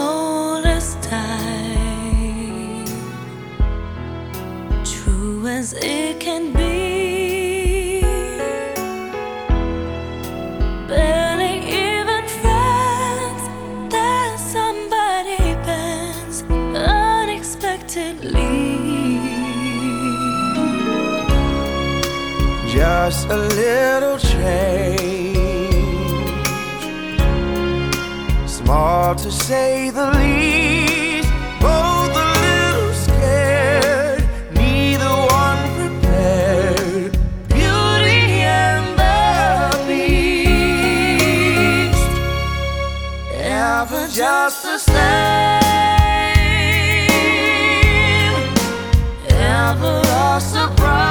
old as time, true as it can be. Barely even friends somebody bends unexpectedly. Just a little change small to say the least. Both a little scared, neither one prepared. Beauty and the Beast, ever just the same, ever a surprise.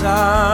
sun.